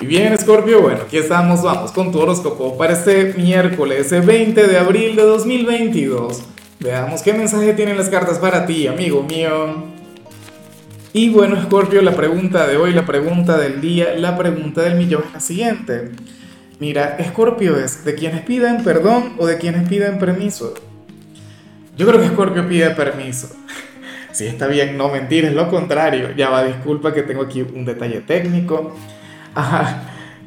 Y bien, Scorpio, bueno, aquí estamos, vamos con tu horóscopo para este miércoles 20 de abril de 2022. Veamos qué mensaje tienen las cartas para ti, amigo mío. Y bueno, Scorpio, la pregunta de hoy, la pregunta del día, la pregunta del millón es la siguiente. Mira, Scorpio es de quienes piden perdón o de quienes piden permiso. Yo creo que Scorpio pide permiso. Si está bien, no mentir, es lo contrario. Ya va, disculpa que tengo aquí un detalle técnico. Ajá,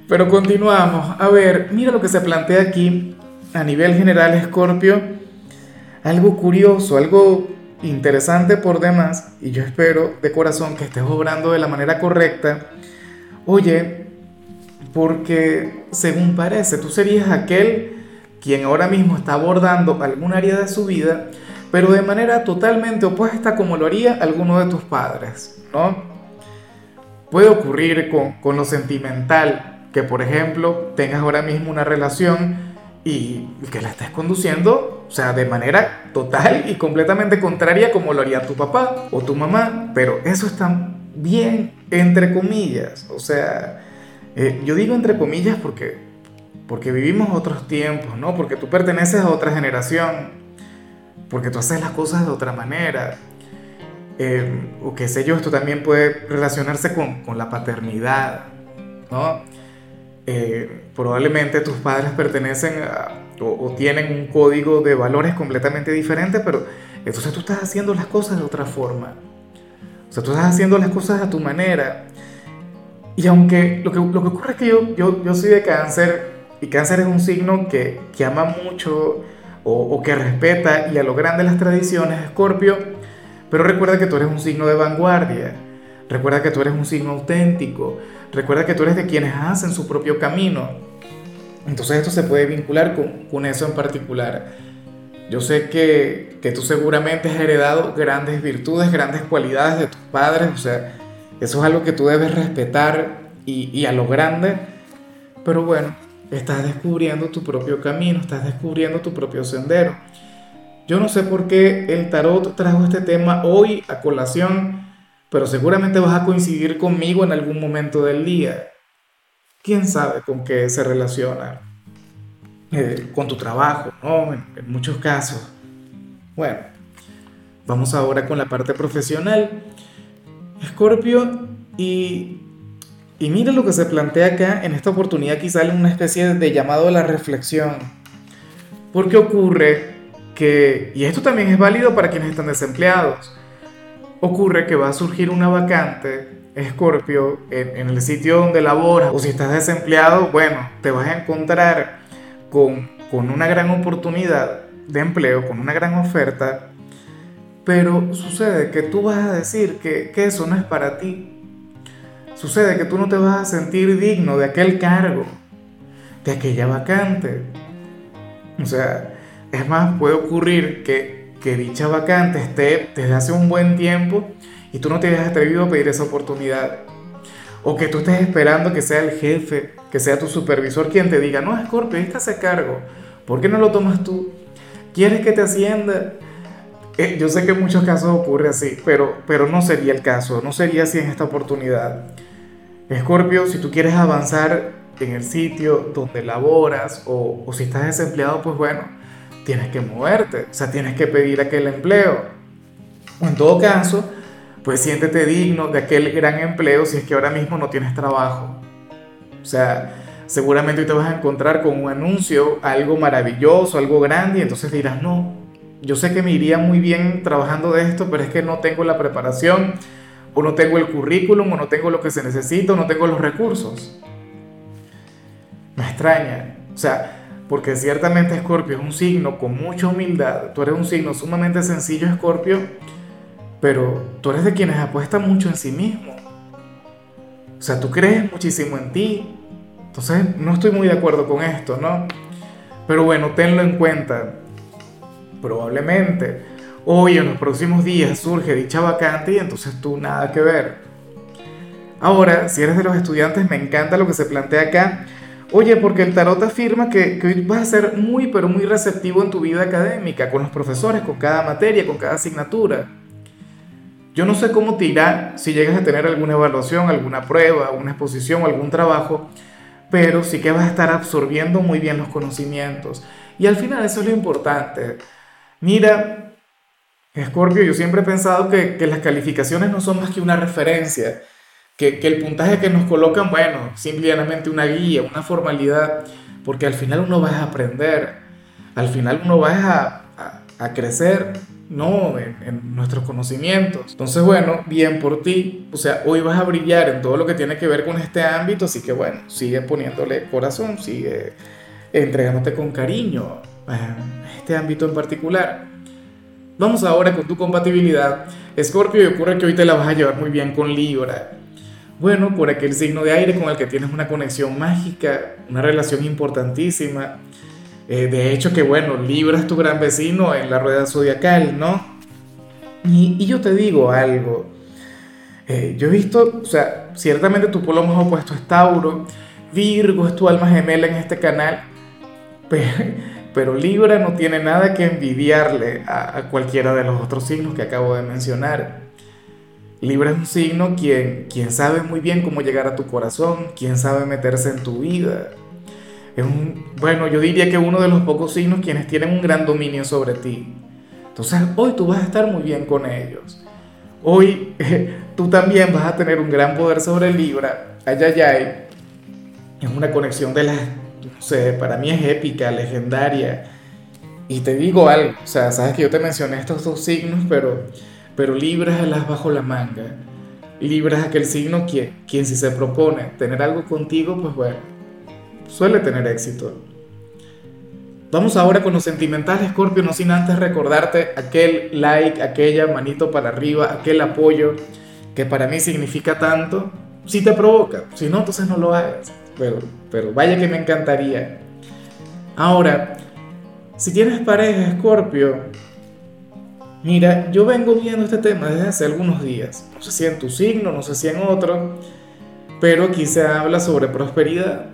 pero continuamos. A ver, mira lo que se plantea aquí a nivel general, Scorpio. Algo curioso, algo interesante por demás, y yo espero de corazón que estés obrando de la manera correcta. Oye, porque según parece, tú serías aquel quien ahora mismo está abordando algún área de su vida, pero de manera totalmente opuesta como lo haría alguno de tus padres, ¿no? Puede ocurrir con, lo sentimental, que por ejemplo tengas ahora mismo una relación y que la estés conduciendo, o sea, de manera total y completamente contraria como lo haría tu papá o tu mamá, pero eso está bien entre comillas, o sea, eh, yo digo entre comillas porque, porque vivimos otros tiempos, ¿no? Porque tú perteneces a otra generación, porque tú haces las cosas de otra manera, eh, o qué sé yo, esto también puede relacionarse con, con la paternidad, ¿no? Eh, probablemente tus padres pertenecen a, o, o, tienen un código de valores completamente diferente, pero entonces tú estás haciendo las cosas de otra forma. O sea, tú estás haciendo las cosas a tu manera. Y aunque lo que, lo que ocurre es que yo, yo, yo soy de cáncer, y cáncer es un signo que, que ama mucho o, o que respeta y a lo grande las tradiciones, Escorpio, pero recuerda que tú eres un signo de vanguardia, recuerda que tú eres un signo auténtico, recuerda que tú eres de quienes hacen su propio camino. Entonces esto se puede vincular con, eso en particular. Yo sé que, que, tú seguramente has heredado grandes virtudes, grandes cualidades de tus padres, o sea, eso es algo que tú debes respetar y, y a lo grande, pero bueno, estás descubriendo tu propio camino, estás descubriendo tu propio sendero. Yo no sé por qué el tarot trajo este tema hoy a colación, pero seguramente vas a coincidir conmigo en algún momento del día. ¿Quién sabe con qué se relaciona? Eh, con tu trabajo, ¿no? En, muchos casos. Bueno, vamos ahora con la parte profesional. Escorpio, y, y mira lo que se plantea acá, en esta oportunidad aquí sale una especie de llamado a la reflexión. Porque ocurre que, y esto también es válido para quienes están desempleados, ocurre que va a surgir una vacante, Escorpio, en, en, el sitio donde laboras, o si estás desempleado, bueno, te vas a encontrar con, con una gran oportunidad de empleo, con una gran oferta, pero sucede que tú vas a decir que, que eso no es para ti. Sucede que tú no te vas a sentir digno de aquel cargo, de aquella vacante. O sea, es más, puede ocurrir que, que dicha vacante esté desde hace un buen tiempo y tú no te hayas atrevido a pedir esa oportunidad. O que tú estés esperando que sea el jefe, que sea tu supervisor quien te diga, no, Scorpio, ahí está ese cargo. ¿Por qué no lo tomas tú? ¿Quieres que te ascienda? Eh, yo sé que en muchos casos ocurre así, pero, pero no sería el caso, no sería así en esta oportunidad. Scorpio, si tú quieres avanzar en el sitio donde laboras o, o si estás desempleado, pues bueno, tienes que moverte, o sea, tienes que pedir aquel empleo. O en todo caso, pues siéntete digno de aquel gran empleo si es que ahora mismo no tienes trabajo. O sea, seguramente te vas a encontrar con un anuncio, algo maravilloso, algo grande, y entonces dirás, no, yo sé que me iría muy bien trabajando de esto, pero es que no tengo la preparación, o no tengo el currículum, o no tengo lo que se necesita, o no tengo los recursos. Me extraña. O sea, porque ciertamente Escorpio es un signo con mucha humildad, tú eres un signo sumamente sencillo, Escorpio, pero tú eres de quienes apuestan mucho en sí mismo. O sea, tú crees muchísimo en ti. Entonces, no estoy muy de acuerdo con esto, ¿no? Pero bueno, tenlo en cuenta. Probablemente hoy en los próximos días surge dicha vacante y entonces tú nada que ver. Ahora, si eres de los estudiantes, me encanta lo que se plantea acá. Oye, porque el tarot afirma que, que hoy vas a ser muy, pero muy receptivo en tu vida académica, con los profesores, con cada materia, con cada asignatura. Yo no sé cómo te irá si llegas a tener alguna evaluación, alguna prueba, una exposición, algún trabajo, pero sí que vas a estar absorbiendo muy bien los conocimientos. Y al final eso es lo importante. Mira, Scorpio, yo siempre he pensado que, que las calificaciones no son más que una referencia, que, que, el puntaje que nos colocan, bueno, simplemente una guía, una formalidad, porque al final uno va a aprender, al final uno va a, a, a crecer no en, nuestros conocimientos. Entonces, bueno, bien por ti. O sea, hoy vas a brillar en todo lo que tiene que ver con este ámbito, así que bueno, sigue poniéndole corazón, sigue entregándote con cariño a este ámbito en particular. Vamos ahora con tu compatibilidad. Escorpio, y ocurre que hoy te la vas a llevar muy bien con Libra. Bueno, por aquel signo de aire con el que tienes una conexión mágica, una relación importantísima eh, de hecho, que bueno, Libra es tu gran vecino en la rueda zodiacal, ¿no? Y, yo te digo algo. Eh, yo he visto, o sea, ciertamente tu polo más opuesto es Tauro, Virgo es tu alma gemela en este canal, pero, Libra no tiene nada que envidiarle a, cualquiera de los otros signos que acabo de mencionar. Libra es un signo quien, quien sabe muy bien cómo llegar a tu corazón, quien sabe meterse en tu vida es un, bueno, yo diría que uno de los pocos signos quienes tienen un gran dominio sobre ti. Entonces, hoy tú vas a estar muy bien con ellos. Hoy tú también vas a tener un gran poder sobre Libra. Ayayay. Es una conexión de las, no sé, para mí es épica, legendaria. Y te digo algo, o sea, sabes que yo te mencioné estos dos signos, pero, pero Libra es el as bajo la manga. Libra es aquel signo quien, quien si se propone tener algo contigo, pues bueno, suele tener éxito. Vamos ahora con los sentimentales, Scorpio, no sin antes recordarte aquel like, aquella manito para arriba, aquel apoyo que para mí significa tanto. Si te provoca, si no, entonces no lo hagas. Pero, pero vaya que me encantaría. Ahora, si tienes pareja, Scorpio, mira, yo vengo viendo este tema desde hace algunos días. No sé si en tu signo, no sé si en otro, pero aquí se habla sobre prosperidad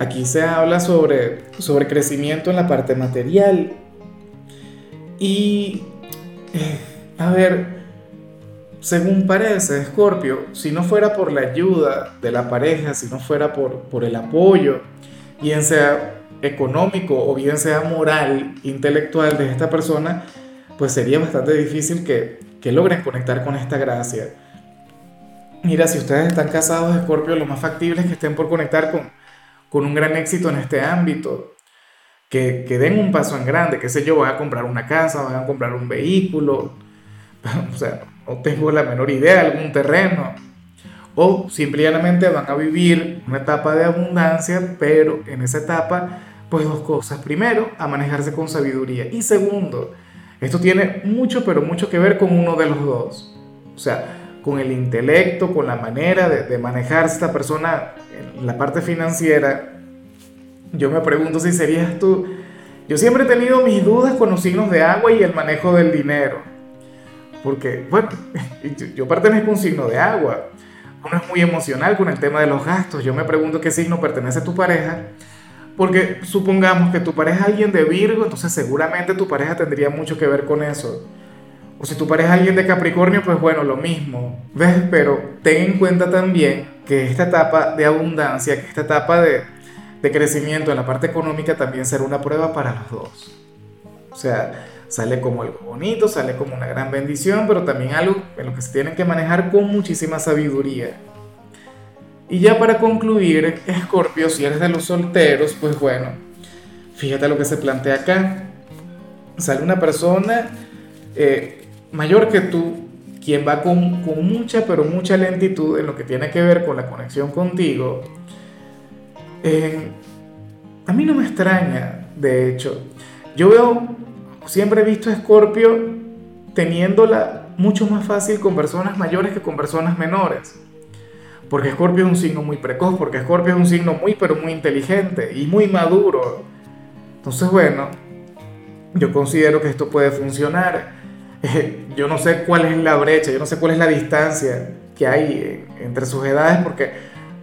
Aquí se habla sobre, sobre crecimiento en la parte material. Y, eh, a ver, según parece, Scorpio, si no fuera por la ayuda de la pareja, si no fuera por, por el apoyo, bien sea económico o bien sea moral, intelectual de esta persona, pues sería bastante difícil que, que logren conectar con esta gracia. Mira, si ustedes están casados, Scorpio, lo más factible es que estén por conectar con, con un gran éxito en este ámbito, que, que den un paso en grande, que sé yo, van a comprar una casa, van a comprar un vehículo, o sea, no tengo la menor idea, algún terreno, o simplemente van a vivir una etapa de abundancia, pero en esa etapa, pues dos cosas. Primero, a manejarse con sabiduría. Y segundo, esto tiene mucho, pero mucho que ver con uno de los dos. O sea, con el intelecto, con la manera de, de manejarse esta persona en la parte financiera, yo me pregunto si serías tú. Yo siempre he tenido mis dudas con los signos de agua y el manejo del dinero. Porque, bueno, yo pertenezco a un signo de agua. Uno es muy emocional con el tema de los gastos. Yo me pregunto qué signo pertenece a tu pareja. Porque supongamos que tu pareja es alguien de Virgo, entonces seguramente tu pareja tendría mucho que ver con eso. O si tu pareja es alguien de Capricornio, pues bueno, lo mismo. ¿Ves? Pero ten en cuenta también que esta etapa de abundancia, que esta etapa de, de crecimiento en la parte económica también será una prueba para los dos. O sea, sale como algo bonito, sale como una gran bendición, pero también algo en lo que se tienen que manejar con muchísima sabiduría. Y ya para concluir, Escorpio, si eres de los solteros, pues bueno, fíjate lo que se plantea acá. Sale una persona eh, mayor que tú, quien va con, con, mucha, pero mucha lentitud en lo que tiene que ver con la conexión contigo, a mí no me extraña, de hecho. Yo veo, siempre he visto a Scorpio teniéndola mucho más fácil con personas mayores que con personas menores. Porque Scorpio es un signo muy precoz, porque Scorpio es un signo muy, pero muy inteligente y muy maduro. Entonces, bueno, yo considero que esto puede funcionar. yo no sé cuál es la brecha, yo no sé cuál es la distancia que hay entre sus edades, porque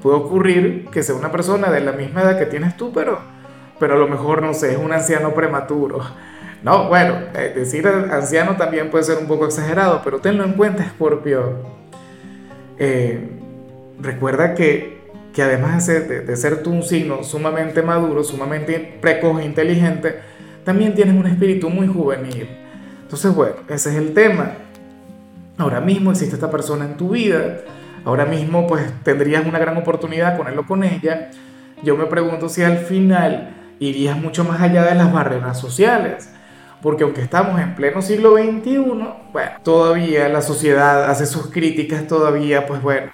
puede ocurrir que sea una persona de la misma edad que tienes tú, pero, pero a lo mejor, no sé, es un anciano prematuro. No, bueno, eh, decir anciano también puede ser un poco exagerado, pero tenlo en cuenta, Scorpio. Eh, recuerda que, que además de, de, ser tú un signo sumamente maduro, sumamente precoz e inteligente, también tienes un espíritu muy juvenil. Entonces, bueno, ese es el tema. Ahora mismo existe esta persona en tu vida, ahora mismo pues tendrías una gran oportunidad con él o con ella. Yo me pregunto si al final irías mucho más allá de las barreras sociales porque aunque estamos en pleno siglo XXI, bueno, todavía la sociedad hace sus críticas, todavía, pues bueno,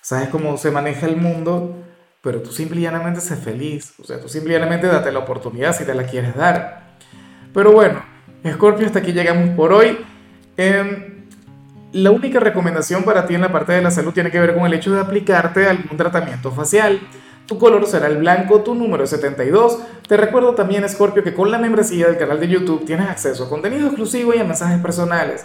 sabes cómo se maneja el mundo, pero tú simplemente sé feliz, o sea, tú simplemente date la oportunidad si te la quieres dar. Pero bueno, Scorpio, hasta aquí llegamos por hoy. Eh, la única recomendación para ti en la parte de la salud tiene que ver con el hecho de aplicarte algún tratamiento facial. Tu color será el blanco, tu número es 72. Te recuerdo también, Scorpio, que con la membresía del canal de YouTube tienes acceso a contenido exclusivo y a mensajes personales.